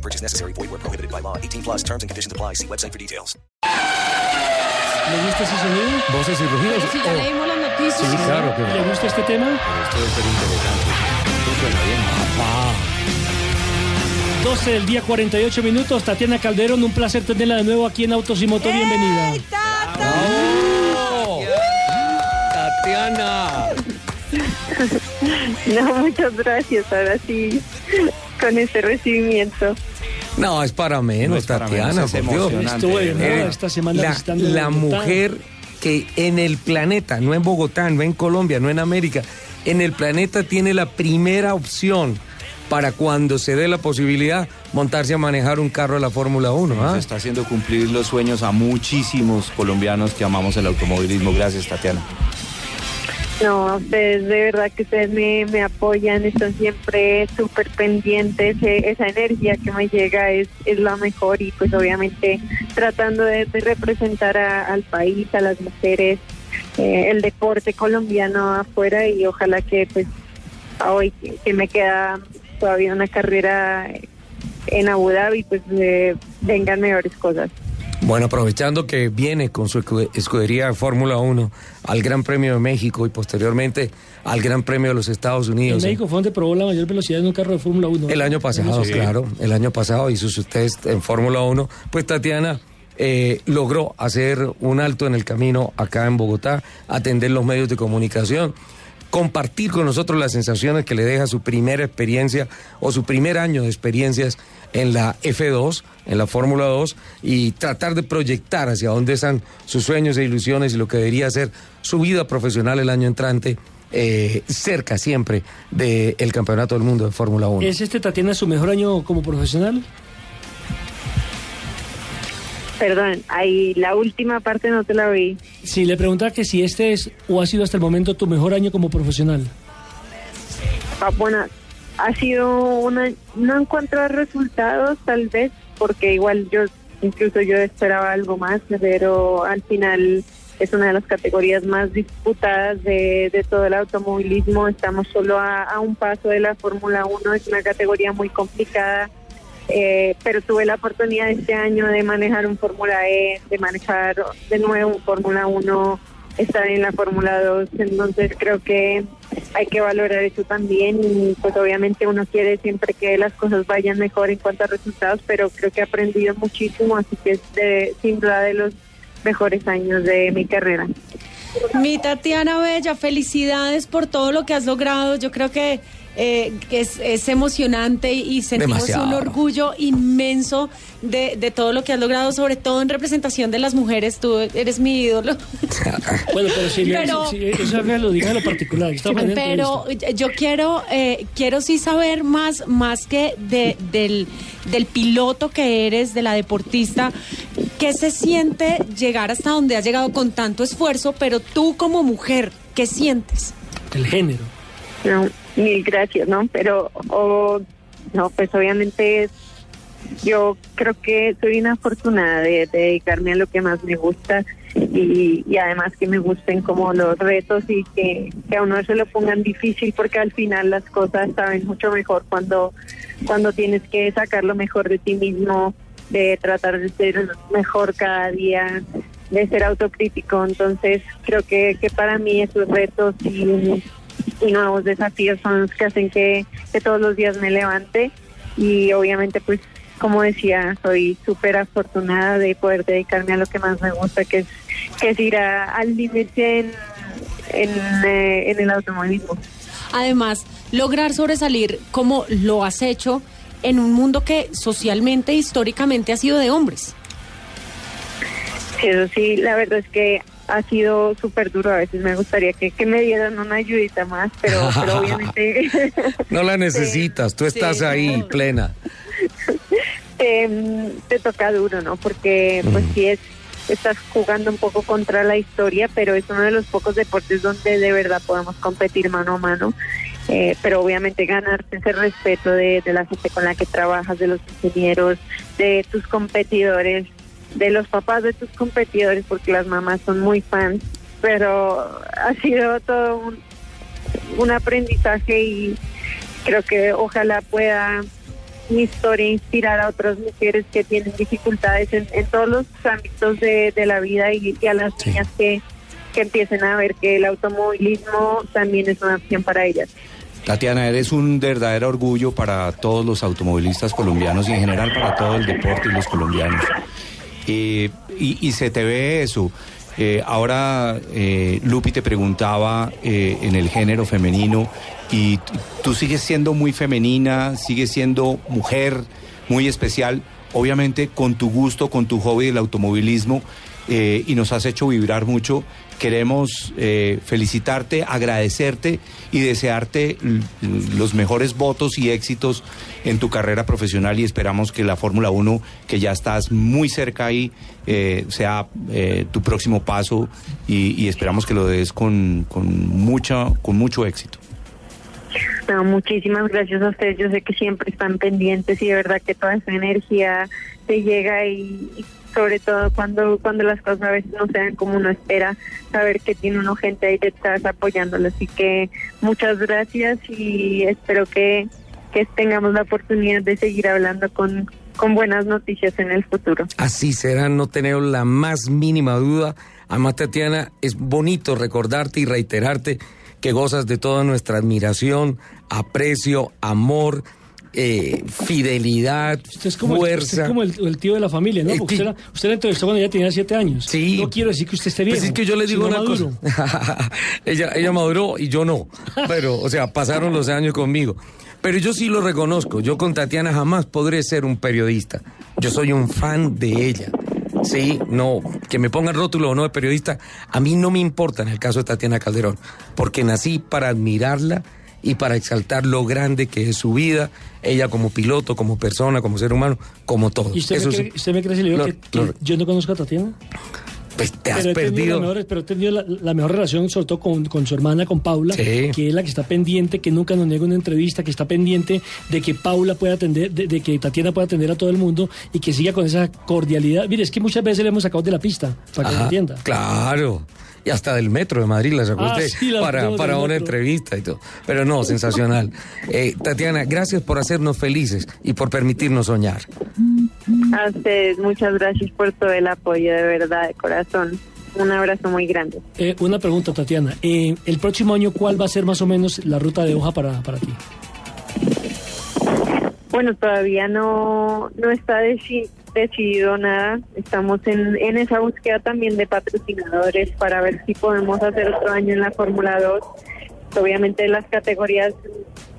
No purchase necessary. Void where prohibited by law. 18 plus terms and conditions apply. See website for details. ¿Le gusta ese sonido? Voces y rugidos. Si ya leímos las noticias. sí, claro que ¿Le gusta este tema? Esto debe ser interesante. Esto suena bien. Papá. 12 del día, 48 minutos. Tatiana Calderón, un placer tenerla de nuevo aquí en Autos y Motor. Bienvenida. ¡Bravo! Tatiana. No, muchas gracias. Ahora sí, con ese recibimiento. No, es para menos, No es para Tatiana, menos, es por Dios. Eh, esta semana la, la mujer que en el planeta, no en Bogotá, no en Colombia, no en América, en el planeta tiene la primera opción para cuando se dé la posibilidad montarse a manejar un carro de la Fórmula 1. ¿ah? Se está haciendo cumplir los sueños a muchísimos colombianos que amamos el automovilismo. Gracias, Tatiana. No, ustedes de verdad que ustedes me, apoyan, están siempre súper pendientes, eh, esa energía que me llega es, es la mejor y pues obviamente tratando de, representar a- al país, a las mujeres, eh, el deporte colombiano afuera y ojalá que pues hoy que me queda todavía una carrera en Abu Dhabi pues eh, vengan mejores cosas. Bueno, aprovechando que viene con su escu- escudería de Fórmula 1 al Gran Premio de México y posteriormente al Gran Premio de los Estados En Unidos. ¿eh? México fue donde probó la mayor velocidad en un carro de Fórmula 1. El año pasado, Sí. claro, el año pasado hizo su test en Fórmula 1. Pues Tatiana eh, logró hacer un alto en el camino acá en Bogotá, atender los medios de comunicación, compartir con nosotros las sensaciones que le deja su primera experiencia o su primer año de experiencias en la F2, en la Fórmula 2, y tratar de proyectar hacia dónde están sus sueños e ilusiones y lo que debería ser su vida profesional el año entrante. eh, cerca siempre del campeonato del mundo de Fórmula 1. ¿Es este, Tatiana, su mejor año como profesional? Perdón, ahí la última parte no te la vi. Sí, le preguntaba que si este es o ha sido hasta el momento tu mejor año como profesional. Ah, bueno, ha sido una... No encuentro resultados tal vez, porque igual yo, incluso yo esperaba algo más, pero al final es una de las categorías más disputadas de, de todo el automovilismo. Estamos solo a, a un paso de la Fórmula 1, es una categoría muy complicada. Eh, pero tuve la oportunidad este año de manejar un Fórmula E, de manejar de nuevo un Fórmula 1, estar en la Fórmula 2, entonces creo que hay que valorar eso también y pues obviamente uno quiere siempre que las cosas vayan mejor en cuanto a resultados, pero creo que he aprendido muchísimo, así que es de- sin duda de los mejores años de mi carrera. Mi Tatiana Bella, felicidades por todo lo que has logrado. Yo creo que, eh, que es, es emocionante y sentimos Demasiado. un orgullo inmenso de, de todo lo que has logrado, sobre todo en representación de las mujeres. Tú eres mi ídolo. Bueno, pero si, Pero- si- si- eso lo diga en lo particular. Pero yo quiero eh, quiero sí saber más más que de, del, del piloto que eres, de la deportista, ¿qué se siente llegar hasta donde has llegado con tanto esfuerzo, pero tú como mujer, ¿qué sientes? El género. No, mil gracias, ¿no? Pero, o- no, pues obviamente yo creo que soy una afortunada de, de dedicarme a lo que más me gusta y, y además que me gusten como los retos y que, que a uno se lo pongan difícil porque al final las cosas saben mucho mejor cuando, cuando tienes que sacar lo mejor de ti mismo, de tratar de ser mejor cada día, de ser autocrítico. Entonces creo que, que para mí esos retos y y nuevos desafíos son los que hacen que, que todos los días me levante y obviamente pues como decía soy súper afortunada de poder dedicarme a lo que más me gusta que es que es ir a- al límite en, en, eh, en el automovilismo Además, lograr sobresalir como lo has hecho en un mundo que socialmente, históricamente ha sido de hombres. Eso sí la verdad es que ha sido súper duro a veces me gustaría que, que me dieran una ayudita más pero, pero obviamente No la necesitas, tú estás Sí, ahí no. plena. te, te toca duro, ¿no? Porque pues sí es estás jugando un poco contra la historia, pero es uno de los pocos deportes donde de verdad podemos competir mano a mano. Eh, pero obviamente ganarte ese respeto de, de la gente con la que trabajas, de los ingenieros, de tus competidores, de los papás de tus competidores, porque las mamás son muy fans, pero ha sido todo un, un aprendizaje y creo que ojalá pueda mi historia inspirar a otras mujeres que tienen dificultades en, en todos los ámbitos de, de la vida y, y a las Sí. niñas que, que empiecen a ver que el automovilismo también es una opción para ellas. Tatiana, eres un verdadero orgullo para todos los automovilistas colombianos y en general para todo el deporte y los colombianos. Eh, y, se te ve eso. Eh, ahora eh, Lupi te preguntaba en el género femenino y tú sigues siendo muy femenina, sigues siendo mujer muy especial, obviamente con tu gusto, con tu hobby del automovilismo eh, y nos has hecho vibrar mucho. Queremos eh, felicitarte, agradecerte y desearte los mejores votos y éxitos en tu carrera profesional y esperamos que la Fórmula 1, que ya estás muy cerca ahí, eh, sea eh, tu próximo paso y, y esperamos que lo des con, con, mucha, con mucho éxito. No, muchísimas gracias a ustedes. Yo sé que siempre están pendientes y de verdad que toda esa energía te llega y, y sobre todo cuando cuando las cosas a veces no se dan como uno espera, saber que tiene uno gente ahí detrás apoyándolo. Así que muchas gracias y espero que, que tengamos la oportunidad de seguir hablando con, con buenas noticias en el futuro. Así será, no tenemos la más mínima duda. Además, Tatiana, es bonito recordarte y reiterarte que gozas de toda nuestra admiración, aprecio, amor, eh, fidelidad, Usted es como, el, fuerza. usted es como el, el tío de la familia, ¿no? Eh, Porque usted, la, usted la entrevistó cuando ella tenía siete años. Sí. No quiero decir que usted esté bien. Pues es que yo le digo una cosa. ella, ella maduró y yo no. Pero, o sea, pasaron los años conmigo. Pero yo sí lo reconozco. Yo con Tatiana jamás podré ser un periodista. Yo soy un fan de ella. Sí, no, que me pongan rótulo o no de periodista, a mí no me importa en el caso de Tatiana Calderón, porque nací para admirarla y para exaltar lo grande que es su vida, ella como piloto, como persona, como ser humano, como todo. ¿Y usted, Eso me sí. cree, usted me cree si le digo Lo- que, que lo- yo no conozco a Tatiana? pues te has pero perdido. mejor, pero he tenido la, la mejor relación, sobre todo con, con su hermana, con Paula, Sí. que es la que está pendiente, que nunca nos niega una entrevista, que está pendiente de que Paula pueda atender, de, de que Tatiana pueda atender a todo el mundo y que siga con esa cordialidad. Mire, es que muchas veces le hemos sacado de la pista, para que me entienda. Claro. Y hasta del metro de Madrid la sacó Ah, usted sí, la para, para una entrevista y todo. Pero no, sensacional. Eh, Tatiana, gracias por hacernos felices y por permitirnos soñar. A ustedes muchas gracias por todo el apoyo, de verdad, de corazón. Un abrazo muy grande. Eh, una pregunta, Tatiana. Eh, el próximo año, ¿cuál va a ser más o menos la ruta de hoja para, para ti? Bueno, todavía no, no está decidido nada. Estamos en, en esa búsqueda también de patrocinadores para ver si podemos hacer otro año en la Fórmula 2. Obviamente las categorías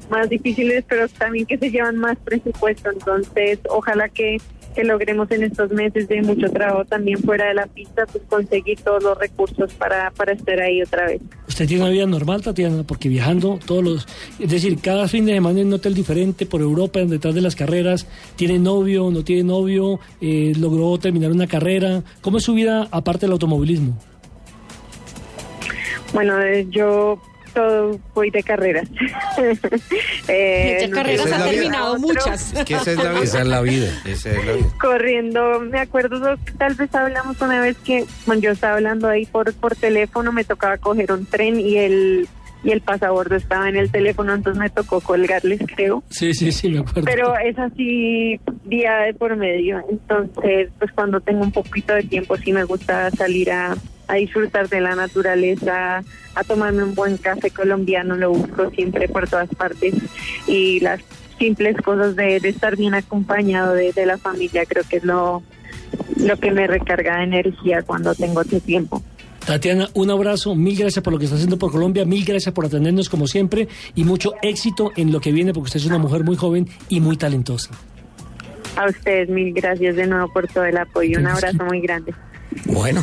más difíciles, pero también que se llevan más presupuesto. Entonces, ojalá que, que logremos en estos meses de mucho trabajo también fuera de la pista, pues conseguir todos los recursos para, para estar ahí otra vez. ¿Usted tiene una vida normal, Tatiana? Porque viajando todos los... Es decir, cada fin de semana en un hotel diferente por Europa, detrás de las carreras. ¿Tiene novio, no tiene novio? Eh, ¿Logró terminar una carrera? ¿Cómo es su vida aparte del automovilismo? Bueno, eh, yo todo voy de carreras. Eh, no carreras esa ha es la vida. terminado Otro, muchas. Es que esa es la vida. Esa es la vida. Esa es la vida. Corriendo, me acuerdo, tal vez hablamos una vez que bueno, yo estaba hablando ahí por, por teléfono, me tocaba coger un tren y el y el pasabordo estaba en el teléfono, entonces me tocó colgarles, creo. Sí, sí, sí, me acuerdo. Pero es así día de por medio, entonces pues cuando tengo un poquito de tiempo sí me gusta salir a, a disfrutar de la naturaleza, a tomarme un buen café colombiano, lo busco siempre por todas partes y las simples cosas de, de estar bien acompañado de, de la familia creo que es lo, lo que me recarga de energía cuando tengo ese tiempo. Tatiana, un abrazo, mil gracias por lo que está haciendo por Colombia, mil gracias por atendernos como siempre y mucho éxito en lo que viene porque usted es una mujer muy joven y muy talentosa. A ustedes mil gracias de nuevo por todo el apoyo, un abrazo muy grande. Bueno.